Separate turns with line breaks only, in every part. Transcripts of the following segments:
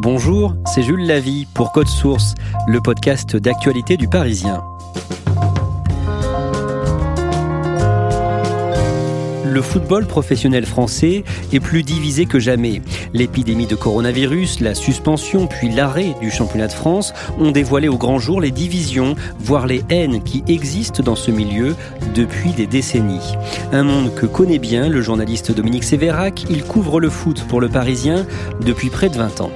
Bonjour, c'est Jules Lavie pour Code Source, le podcast d'actualité du Parisien. Le football professionnel français est plus divisé que jamais. L'épidémie de coronavirus, la suspension puis l'arrêt du championnat de France ont dévoilé au grand jour les divisions, voire les haines qui existent dans ce milieu depuis des décennies. Un monde que connaît bien le journaliste Dominique Sévérac, il couvre le foot pour le Parisien depuis près de 20 ans.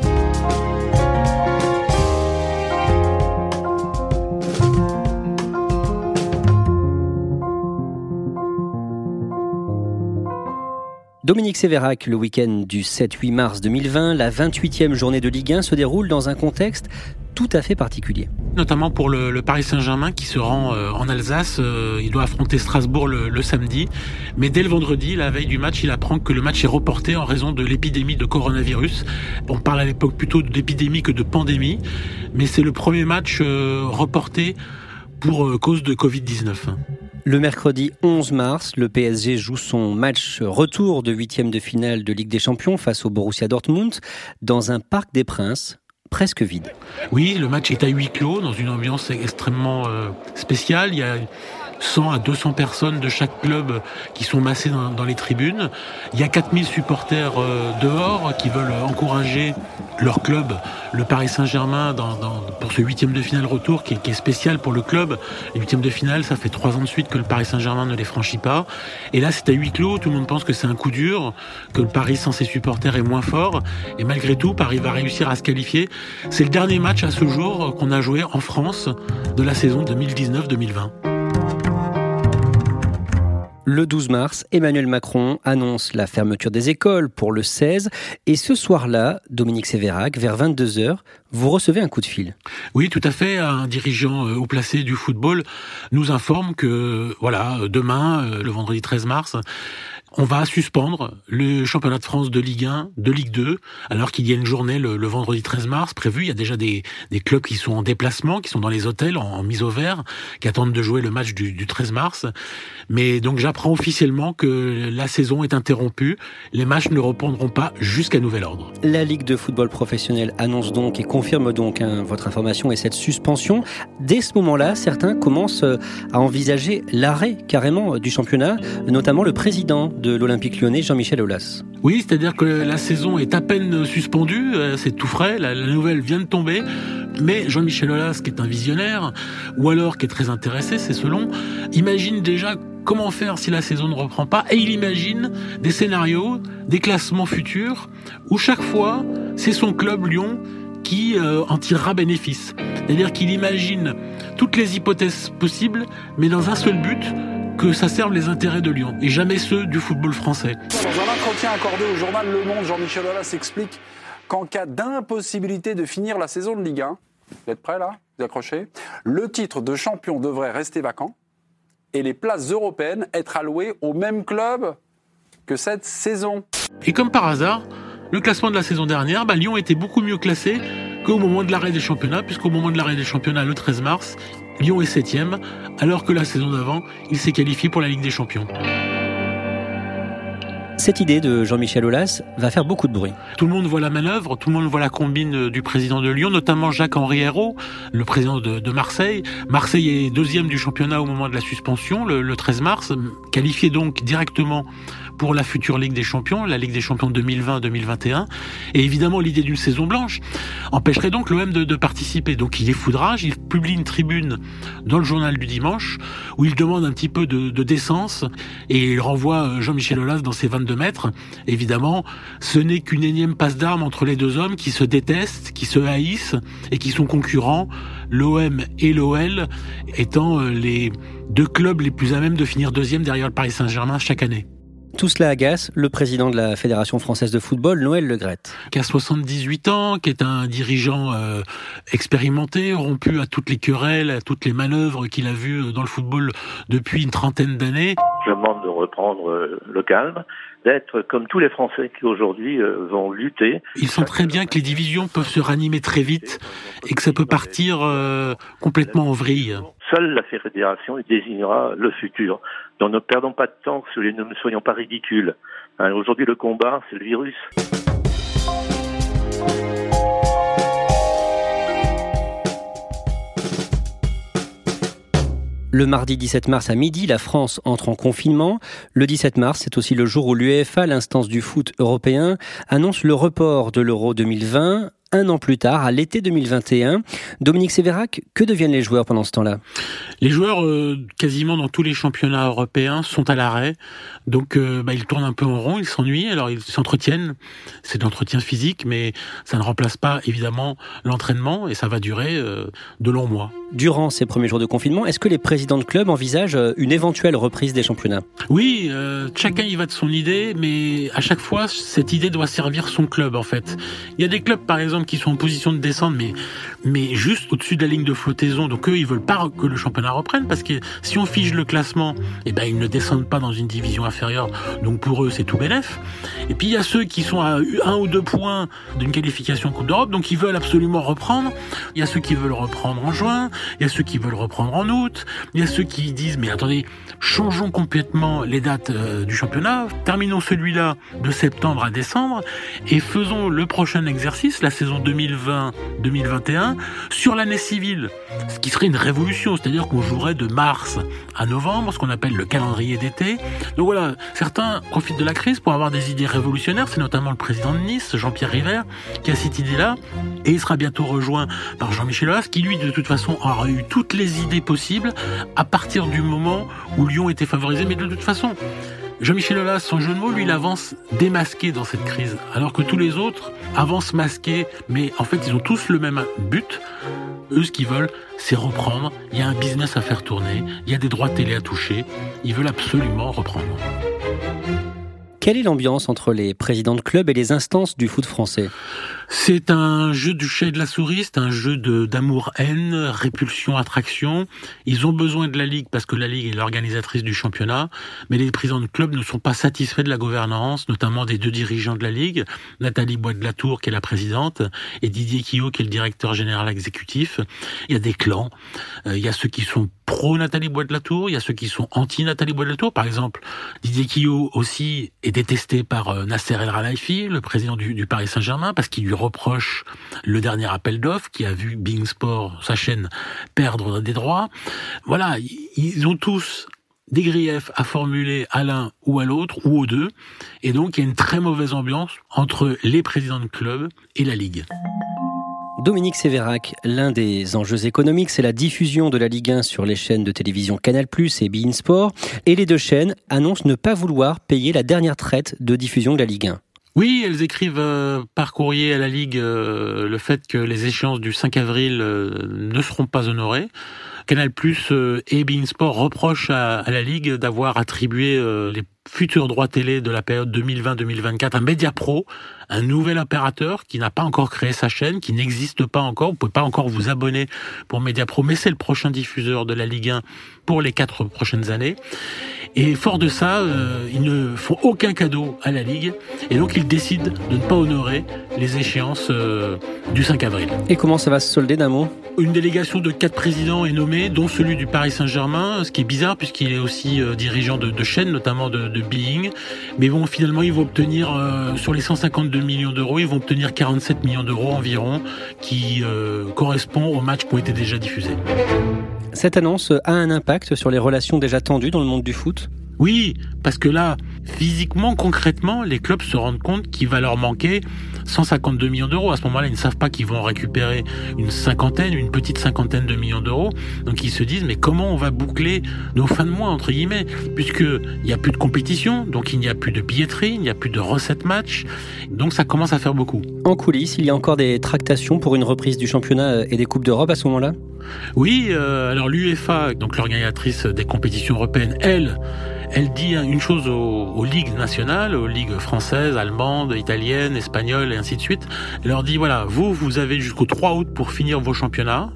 Dominique Sévérac, le week-end du 7-8 mars 2020, la 28e journée de Ligue 1 se déroule dans un contexte tout à fait particulier.
Notamment pour le, Paris Saint-Germain qui se rend euh, en Alsace, euh, il doit affronter Strasbourg le, le, samedi, mais dès le vendredi, la veille du match, il apprend que le match est reporté en raison de l'épidémie de coronavirus. On parle à l'époque plutôt d'épidémie que de pandémie, mais c'est le premier match euh, reporté pour cause de Covid-19.
Le mercredi 11 mars, le PSG joue son match retour de huitième de finale de Ligue des Champions face au Borussia Dortmund dans un parc des Princes presque vide.
Oui, le match est à huis clos dans une ambiance extrêmement euh, spéciale. Il y a 100 à 200 personnes de chaque club qui sont massées dans, les tribunes. Il y a 4000 supporters euh, dehors qui veulent encourager leur club, le Paris Saint-Germain, pour ce huitième de finale retour qui est, qui est, spécial pour le club. Les huitièmes de finale, ça fait trois ans de suite que le Paris Saint-Germain ne les franchit pas. Et là, c'est à huis clos. Tout le monde pense que c'est un coup dur, que le Paris sans ses supporters est moins fort. Et malgré tout, Paris va réussir à se qualifier. C'est le dernier match à ce jour qu'on a joué en France de la saison 2019-2020.
Le 12 mars, Emmanuel Macron annonce la fermeture des écoles pour le 16 et ce soir-là, Dominique Sévérac, vers 22h, vous recevez un coup de fil.
Oui, tout à fait. Un dirigeant haut placé du football nous informe que, voilà, demain, le vendredi 13 mars, on va suspendre le championnat de France de Ligue 1, de Ligue 2, alors qu'il y a une journée le, vendredi 13 mars prévue. Il y a déjà des, clubs qui sont en déplacement, qui sont dans les hôtels en, mise au vert, qui attendent de jouer le match du, du 13 mars. Mais donc j'apprends officiellement que la saison est interrompue. Les matchs ne reprendront pas jusqu'à nouvel ordre.
La Ligue de football professionnel annonce donc et confirme donc hein, votre information et cette suspension. Dès ce moment-là, certains commencent à envisager l'arrêt carrément du championnat, notamment le président de l'Olympique lyonnais, Jean-Michel Aulas.
Oui, c'est-à-dire que la saison est à peine suspendue, c'est tout frais, la, la nouvelle vient de tomber, mais Jean-Michel Aulas, qui est un visionnaire, ou alors qui est très intéressé, c'est selon, imagine déjà comment faire si la saison ne reprend pas, et il imagine des scénarios, des classements futurs, où chaque fois, c'est son club Lyon qui euh, en tirera bénéfice. C'est-à-dire qu'il imagine toutes les hypothèses possibles, mais dans un seul but, que ça serve les intérêts de Lyon et jamais ceux du football français.
Dans un entretien accordé au journal Le Monde, Jean-Michel Aulas explique qu'en cas d'impossibilité de finir la saison de Ligue 1, vous êtes prêts là Vous accrochez Le titre de champion devrait rester vacant et les places européennes être allouées au même club que cette saison.
Et comme par hasard, le classement de la saison dernière, bah, Lyon était beaucoup mieux classé qu'au moment de l'arrêt des championnats, puisqu'au moment de l'arrêt des championnats le 13 mars, Lyon est septième, alors que la saison d'avant, il s'est qualifié pour la Ligue des Champions.
Cette idée de Jean-Michel Aulas va faire beaucoup de bruit.
Tout le monde voit la manœuvre, tout le monde voit la combine du président de Lyon, notamment Jacques-Henri Hérault, le président de, de, Marseille. Marseille est deuxième du championnat au moment de la suspension, le, le 13 mars, qualifié donc directement pour la future Ligue des Champions, la Ligue des Champions 2020-2021. Et évidemment, l'idée d'une saison blanche empêcherait donc l'OM de, de, participer. Donc il est foudrage, il publie une tribune dans le journal du dimanche où il demande un petit peu de, de décence et il renvoie euh, Jean-Michel Aulas dans ses 22 mètres. Évidemment, ce n'est qu'une énième passe d'armes entre les deux hommes qui se détestent, qui se haïssent et qui sont concurrents, l'OM et l'OL étant euh, les deux clubs les plus à même de finir deuxième derrière le Paris Saint-Germain chaque année.
Tout cela agace le président de la Fédération française de football, Noël Legrette.
Qui a 78 ans, qui est un dirigeant euh, expérimenté, rompu à toutes les querelles, à toutes les manœuvres qu'il a vues dans le football depuis une trentaine d'années.
Je demande de reprendre euh, le calme, d'être comme tous les Français qui aujourd'hui euh, vont lutter.
Ils sent très bien que les divisions peuvent se ranimer très vite et que ça peut partir euh, complètement en vrille.
Seule la fédération désignera le futur. Donc ne perdons pas de temps, ne soyons pas ridicules. Hein, aujourd'hui le combat, c'est le virus.
Le mardi 17 mars à midi, la France entre en confinement. Le 17 mars, c'est aussi le jour où l'UEFA, l'instance du foot européen, annonce le report de l'Euro 2020 un an plus tard, à l'été 2021. Dominique Sévérac, que deviennent les joueurs pendant ce temps-là?
Les joueurs, euh, quasiment dans tous les championnats européens, sont à l'arrêt. Donc, euh, bah, ils tournent un peu en rond, ils s'ennuient, alors ils s'entretiennent. C'est de l'entretien physique, mais ça ne remplace pas, évidemment, l'entraînement, et ça va durer euh, de longs mois.
Durant ces premiers jours de confinement, est-ce que les présidents de clubs envisagent une éventuelle reprise des championnats?
Oui, chacun y va de son idée, mais à chaque fois, cette idée doit servir son club, en fait. Il y a des clubs, par exemple, qui sont en position de descendre, mais, mais juste au-dessus de la ligne de flottaison. Donc eux, ils veulent pas que le championnat reprenne parce que si on fige le classement, eh ben, ils ne descendent pas dans une division inférieure. Donc pour eux, c'est tout bénef. Et puis il y a ceux qui sont à un ou deux points d'une qualification Coupe d'Europe, donc ils veulent absolument reprendre. Il y a ceux qui veulent reprendre en juin, il y a ceux qui veulent reprendre en août, il y a ceux qui disent, mais attendez, changeons complètement les dates euh, du championnat, terminons celui-là de septembre à décembre et faisons le prochain exercice, la saison 2020-2021 sur l'année civile, ce qui serait une révolution, c'est-à-dire qu'on jouerait de mars à novembre, ce qu'on appelle le calendrier d'été. Donc voilà, certains profitent de la crise pour avoir des idées révolutionnaires, c'est notamment le président de Nice, Jean-Pierre River, qui a cette idée-là, et il sera bientôt rejoint par Jean-Michel Aulas, qui lui, de toute façon, aura eu toutes les idées possibles à partir du moment où Lyon était favorisé, mais de toute façon, Jean-Michel Aulas, son jeu de mots, lui, il avance démasqué dans cette crise, alors que tous les autres avancent masqués, mais en fait, ils ont tous le même but. Eux, ce qu'ils veulent, c'est reprendre. Il y a un business à faire tourner, il y a des droits télé à toucher. Ils veulent absolument reprendre.
Quelle est l'ambiance entre les présidents de club et les instances du foot français?
C'est un jeu du chat et de la souris, c'est un jeu d'amour-haine, répulsion-attraction. Ils ont besoin de la Ligue parce que la Ligue est l'organisatrice du championnat, mais les présidents de club ne sont pas satisfaits de la gouvernance, notamment des deux dirigeants de la Ligue, Nathalie Bois de la Tour qui est la présidente et Didier Quillot qui est le directeur général exécutif. Il y a des clans, euh, il y a ceux qui sont pro Nathalie Bois de la Tour, il y a ceux qui sont anti Nathalie Bois de la Tour. Par exemple, Didier Quillot aussi est détesté par euh, Nasser El Khelaifi, le président du Paris Saint-Germain, parce qu'il lui reproche le dernier appel d'offres qui a vu Bing Sport, sa chaîne, perdre des droits. Voilà, ils ont tous des griefs à formuler à l'un ou à l'autre ou aux deux. Et donc, il y a une très mauvaise ambiance entre les présidents de club et la Ligue.
Dominique Sévérac, l'un des enjeux économiques, c'est la diffusion de la Ligue 1 sur les chaînes de télévision Canal+, et Bein Sport. Et les deux chaînes annoncent ne pas vouloir payer la dernière traite de diffusion de la Ligue 1.
Oui, elles écrivent euh, par courrier à la Ligue euh, le fait que les échéances du 5 avril euh, ne seront pas honorées. Canal Plus et Bein Sport reprochent à, la Ligue d'avoir attribué les futurs droits télé de la période 2020-2024 à Mediapro, un nouvel opérateur qui n'a pas encore créé sa chaîne, qui n'existe pas encore. Vous pouvez pas encore vous abonner pour Mediapro, mais c'est le prochain diffuseur de la Ligue 1 pour les quatre prochaines années. Et fort de ça, euh, ils ne font aucun cadeau à la Ligue. Et donc ils décident de ne pas honorer les échéances euh, du 5 avril.
Et comment ça va se solder d'un mot?
Une délégation de quatre présidents est nommée, dont celui du Paris Saint-Germain, ce qui est bizarre puisqu'il est aussi euh, dirigeant de, de chaînes, notamment de, de Being. Mais bon, finalement, ils vont obtenir, sur les 152 millions d'euros, ils vont obtenir 47 millions d'euros environ, qui correspond aux matchs qui ont été déjà diffusés.
Cette annonce a un impact sur les relations déjà tendues dans le monde du foot?
Oui, parce que là, physiquement, concrètement, les clubs se rendent compte qu'il va leur manquer 152 millions d'euros. À ce moment-là, ils ne savent pas qu'ils vont récupérer une cinquantaine, une petite cinquantaine de millions d'euros. Donc ils se disent, mais comment on va boucler nos fins de mois, entre guillemets, puisqu'il n'y a plus de compétition, donc il n'y a plus de billetterie, il n'y a plus de recettes match. Donc ça commence à faire beaucoup.
En coulisses, il y a encore des tractations pour une reprise du championnat et des Coupes d'Europe à ce moment-là?
Oui, euh, alors l'UEFA, donc l'organisatrice des compétitions européennes, elle, elle dit une chose aux, ligues nationales, aux ligues françaises, allemandes, italiennes, espagnoles et ainsi de suite. Elle leur dit voilà, vous, vous avez jusqu'au 3 août pour finir vos championnats,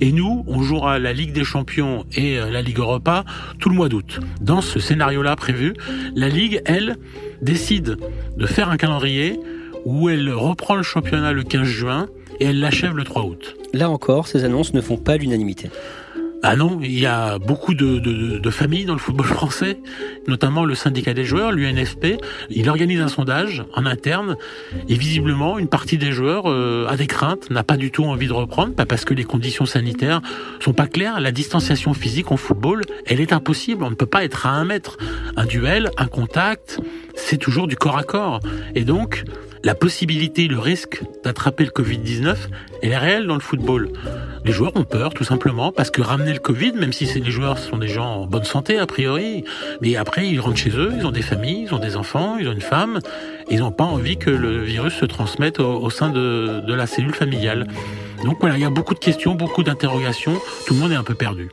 et nous, on jouera la Ligue des Champions et euh, la Ligue Europa tout le mois d'août. Dans ce scénario-là prévu, la Ligue, elle, décide de faire un calendrier où elle reprend le championnat le 15 juin et elle l'achève le 3 août.
Là encore, ces annonces ne font pas l'unanimité.
Ah non, il y a beaucoup de, de, de, familles dans le football français, notamment le syndicat des joueurs, l'UNFP. Il organise un sondage en interne et visiblement une partie des joueurs euh, a des craintes, n'a pas du tout envie de reprendre, pas parce que les conditions sanitaires sont pas claires. La distanciation physique en football, elle est impossible. On ne peut pas être à un mètre. Un duel, un contact, c'est toujours du corps à corps. Et donc, la possibilité, le risque d'attraper le Covid-19, elle est réelle dans le football. Les joueurs ont peur, tout simplement, parce que ramener le Covid, même si les joueurs sont des gens en bonne santé, a priori, mais après, ils rentrent chez eux, ils ont des familles, ils ont des enfants, ils ont une femme, et ils n'ont pas envie que le virus se transmette au, sein de, de la cellule familiale. Donc voilà, il y a beaucoup de questions, beaucoup d'interrogations, tout le monde est un peu perdu.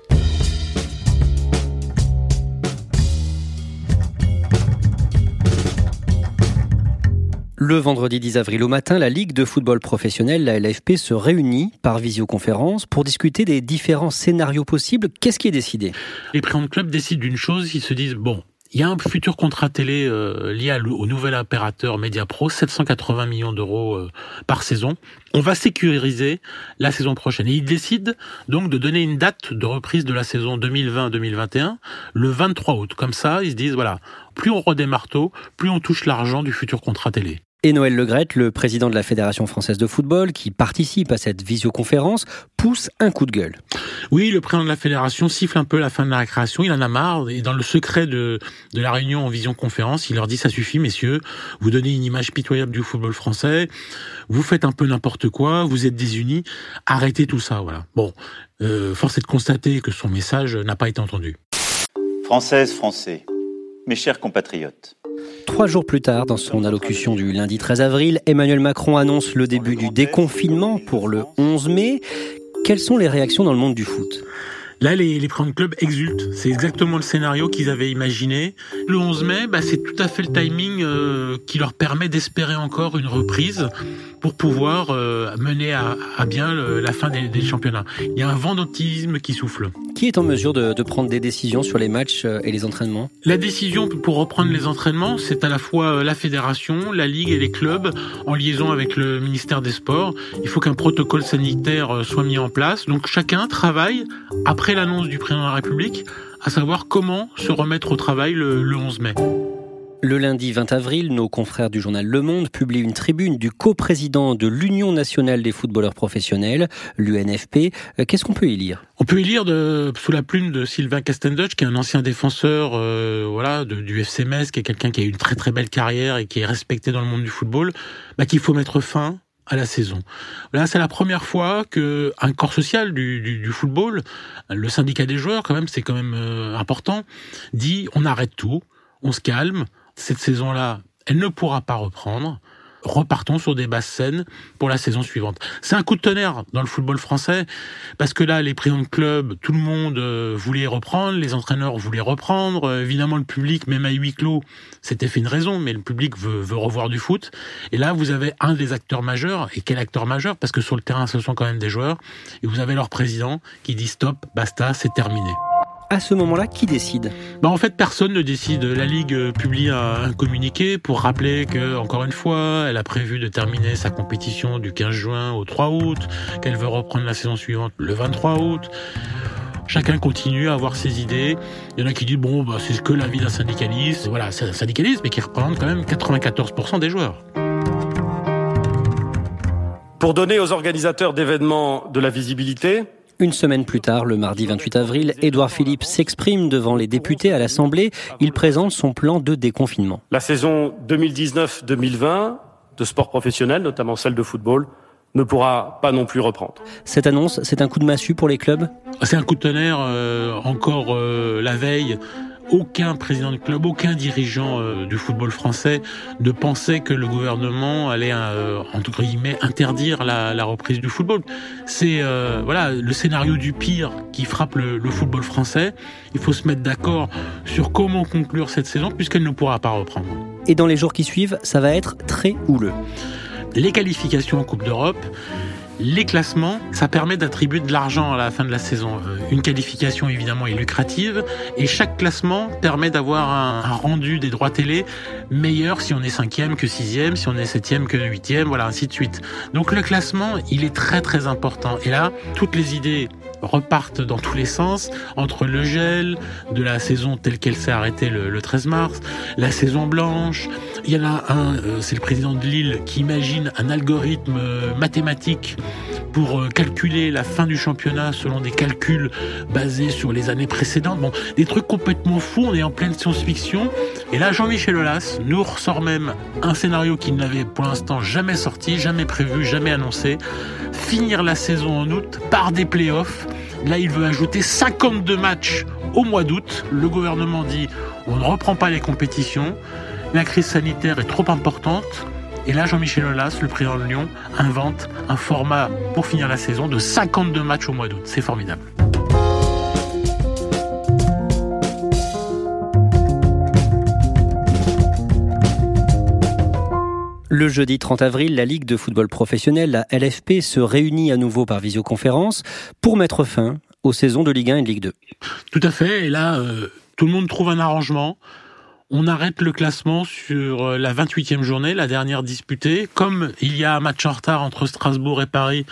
Le vendredi 10 avril au matin, la Ligue de football professionnel, la LFP, se réunit par visioconférence pour discuter des différents scénarios possibles. Qu'est-ce qui est décidé?
Les présidents de club décident d'une chose, ils se disent, bon, il y a un futur contrat télé euh, lié au nouvel opérateur Mediapro, 780 millions d'euros euh, par saison. On va sécuriser la saison prochaine. Et ils décident donc de donner une date de reprise de la saison 2020-2021 le 23 août. Comme ça, ils se disent, voilà, plus on redémarre tôt, plus on touche l'argent du futur contrat télé.
Et Noël Legrette, le président de la Fédération française de football, qui participe à cette visioconférence, pousse un coup de gueule.
Oui, le président de la fédération siffle un peu la fin de la récréation, il en a marre, et dans le secret de, de la réunion en visioconférence, il leur dit ça suffit messieurs, vous donnez une image pitoyable du football français, vous faites un peu n'importe quoi, vous êtes désunis, arrêtez tout ça, voilà. Bon, euh, force est de constater que son message n'a pas été entendu.
Française, Français, mes chers compatriotes,
Trois jours plus tard, dans son allocution du lundi 13 avril, Emmanuel Macron annonce le début du déconfinement pour le 11 mai. Quelles sont les réactions dans le monde du foot?
Là, les, les de club exultent. C'est exactement le scénario qu'ils avaient imaginé. Le 11 mai, bah, c'est tout à fait le timing euh, qui leur permet d'espérer encore une reprise pour pouvoir euh, mener à, bien la fin des, championnats. Il y a un vent d'optimisme qui souffle.
Qui est en mesure de, prendre des décisions sur les matchs euh, et les entraînements?
La décision pour reprendre les entraînements, c'est à la fois la fédération, la ligue et les clubs en liaison avec le ministère des Sports. Il faut qu'un protocole sanitaire soit mis en place. Donc chacun travaille après l'annonce du président de la République, à savoir comment se remettre au travail le 11 mai.
Le lundi 20 avril, nos confrères du journal Le Monde publient une tribune du coprésident de l'Union nationale des footballeurs professionnels, l'UNFP. Euh, qu'est-ce qu'on peut y lire?
On peut y lire de, sous la plume de Sylvain Castendutch, qui est un ancien défenseur euh, voilà, du FC Metz, qui est quelqu'un qui a eu une très très belle carrière et qui est respecté dans le monde du football, bah, qu'il faut mettre fin à la saison. Là, c'est la première fois que un corps social du, football, le syndicat des joueurs, quand même, c'est quand même euh, important, dit on arrête tout, on se calme, cette saison-là, elle ne pourra pas reprendre. Repartons sur des basses scènes pour la saison suivante. C'est un coup de tonnerre dans le football français parce que là, les présidents de club, tout le monde euh, voulait reprendre, les entraîneurs voulaient reprendre. Euh, évidemment, le public, même à huis clos, c'était fait une raison, mais le public veut, veut revoir du foot. Et là, vous avez un des acteurs majeurs. Et quel acteur majeur? Parce que sur le terrain, ce sont quand même des joueurs. Et vous avez leur président qui dit stop, basta, c'est terminé
à ce moment-là, qui décide?
Bah En fait, personne ne décide. La Ligue euh, publie un, communiqué pour rappeler que, encore une fois, elle a prévu de terminer sa compétition du 15 juin au 3 août, qu'elle veut reprendre la saison suivante le 23 août. Chacun continue à avoir ses idées. Il y en a qui disent bon, bah, c'est que la vie d'un syndicaliste. Voilà, c'est un syndicaliste, mais qui représente quand même 94% des joueurs.
Pour donner aux organisateurs d'événements de la visibilité,
Une semaine plus tard, le mardi 28 avril, Édouard Philippe s'exprime devant les députés à l'Assemblée. Il présente son plan de déconfinement.
La saison 2019-2020 de sport professionnel, notamment celle de football, ne pourra pas non plus reprendre.
Cette annonce, c'est un coup de massue pour les clubs?
C'est un coup de tonnerre euh, encore euh, la veille aucun président de club, aucun dirigeant euh, du football français ne pensait que le gouvernement allait, euh, entre guillemets, interdire la, la, reprise du football. C'est euh, voilà le scénario du pire qui frappe le, le football français. Il faut se mettre d'accord sur comment conclure cette saison puisqu'elle ne pourra pas reprendre.
Et dans les jours qui suivent, ça va être très houleux.
Les qualifications en Coupe d'Europe, les classements, ça permet d'attribuer de l'argent à la fin de la saison. Euh, une qualification évidemment est lucrative et chaque classement permet d'avoir un, rendu des droits télé meilleur si on est cinquième que sixième, si on est septième que huitième, voilà ainsi de suite. Donc le classement, il est très très important. Et là, toutes les idées repartent dans tous les sens entre le gel de la saison telle qu'elle s'est arrêtée le, le, 13 mars, la saison blanche. Il y en a un, euh, c'est le président de Lille qui imagine un algorithme euh, mathématique pour euh, calculer la fin du championnat selon des calculs basés sur les années précédentes. Bon, des trucs complètement fous, on est en pleine science-fiction. Et là, Jean-Michel Aulas nous ressort même un scénario qu'il n'avait pour l'instant jamais sorti, jamais prévu, jamais annoncé. Finir la saison en août par des playoffs. Là, il veut ajouter 52 matchs au mois d'août. Le gouvernement dit on ne reprend pas les compétitions. La crise sanitaire est trop importante. Et là, Jean-Michel Aulas, le président de Lyon, invente un format pour finir la saison de 52 matchs au mois d'août. C'est formidable.
Le jeudi 30 avril, la Ligue de football professionnel, la LFP, se réunit à nouveau par visioconférence pour mettre fin aux saisons de Ligue 1 et de Ligue 2.
Tout à fait. Et là, euh, tout le monde trouve un arrangement. On arrête le classement sur la 28e journée, la dernière disputée. Comme il y a un match en retard entre Strasbourg et Paris,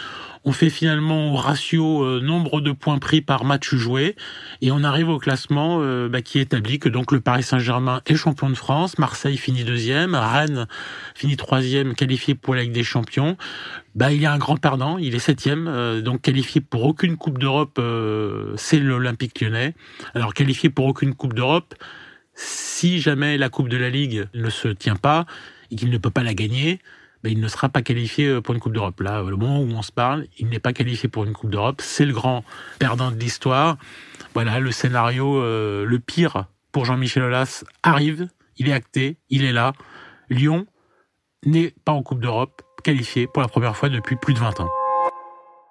on fait finalement au ratio euh, nombre de points pris par match joué et on arrive au classement euh, bah, qui établit que donc le Paris Saint-Germain est champion de France, Marseille finit deuxième, Rennes finit troisième, qualifié pour la Ligue des Champions. Bah, il y a un grand perdant, il est septième, euh, donc qualifié pour aucune Coupe d'Europe, euh, c'est l'Olympique lyonnais. Alors qualifié pour aucune Coupe d'Europe, si jamais la Coupe de la Ligue ne se tient pas et qu'il ne peut pas la gagner, ben, il ne sera pas qualifié pour une Coupe d'Europe. Là, le moment où on se parle, il n'est pas qualifié pour une Coupe d'Europe. C'est le grand perdant de l'histoire. Voilà, le scénario euh, le pire pour Jean-Michel Aulas arrive. Il est acté, il est là. Lyon n'est pas en Coupe d'Europe, qualifié pour la première fois depuis plus de 20 ans.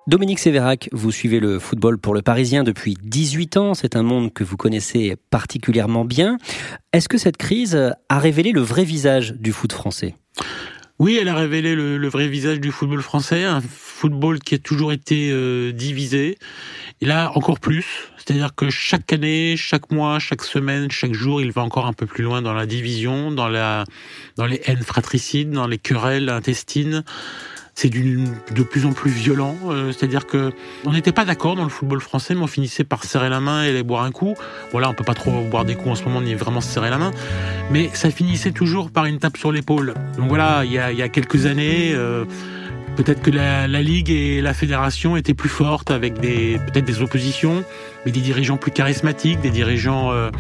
Dominique Sévérac, vous suivez le football pour le Parisien depuis 18 ans. C'est un monde que vous connaissez particulièrement bien. Est-ce que cette crise a révélé le vrai visage du foot français?
Oui, elle a révélé le, vrai visage du football français, un football qui a toujours été euh, divisé. Et là, encore plus. C'est-à-dire que chaque année, chaque mois, chaque semaine, chaque jour, il va encore un peu plus loin dans la division, dans la, dans les haines fratricides, dans les querelles intestines c'est de plus en plus violent. Euh, C'est-à-dire que on n'était pas d'accord dans le football français, mais on finissait par serrer la main et aller boire un coup. Voilà, on peut pas trop boire des coups en ce moment, ni vraiment se serrer la main, mais ça finissait toujours par une tape sur l'épaule. Donc voilà, il y a, y a quelques années. Euh, Peut-être que la, la, Ligue et la Fédération étaient plus fortes avec peut-être des oppositions, mais des dirigeants plus charismatiques, des dirigeants euh,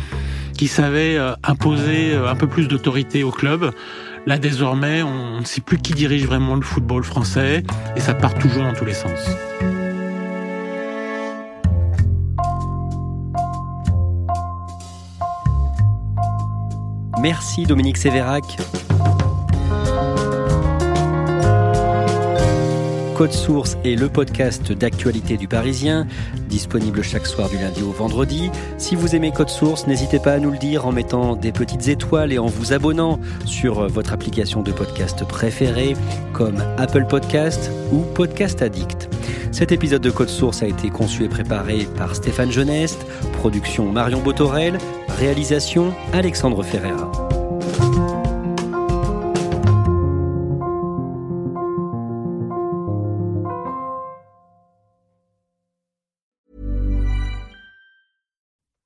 qui savaient euh, imposer euh, un peu plus d'autorité au club. Là, désormais, on ne sait plus qui dirige vraiment le football français et ça part toujours dans tous les sens.
Merci Dominique Sévérac. Code Source est le podcast d'actualité du Parisien, disponible chaque soir du lundi au vendredi. Si vous aimez Code Source, n'hésitez pas à nous le dire en mettant des petites étoiles et en vous abonnant sur votre application de podcast préférée comme Apple Podcast ou Podcast Addict. Cet épisode de Code Source a été conçu et préparé par Stéphane Geneste, production Marion Botorel, réalisation Alexandre Ferreira.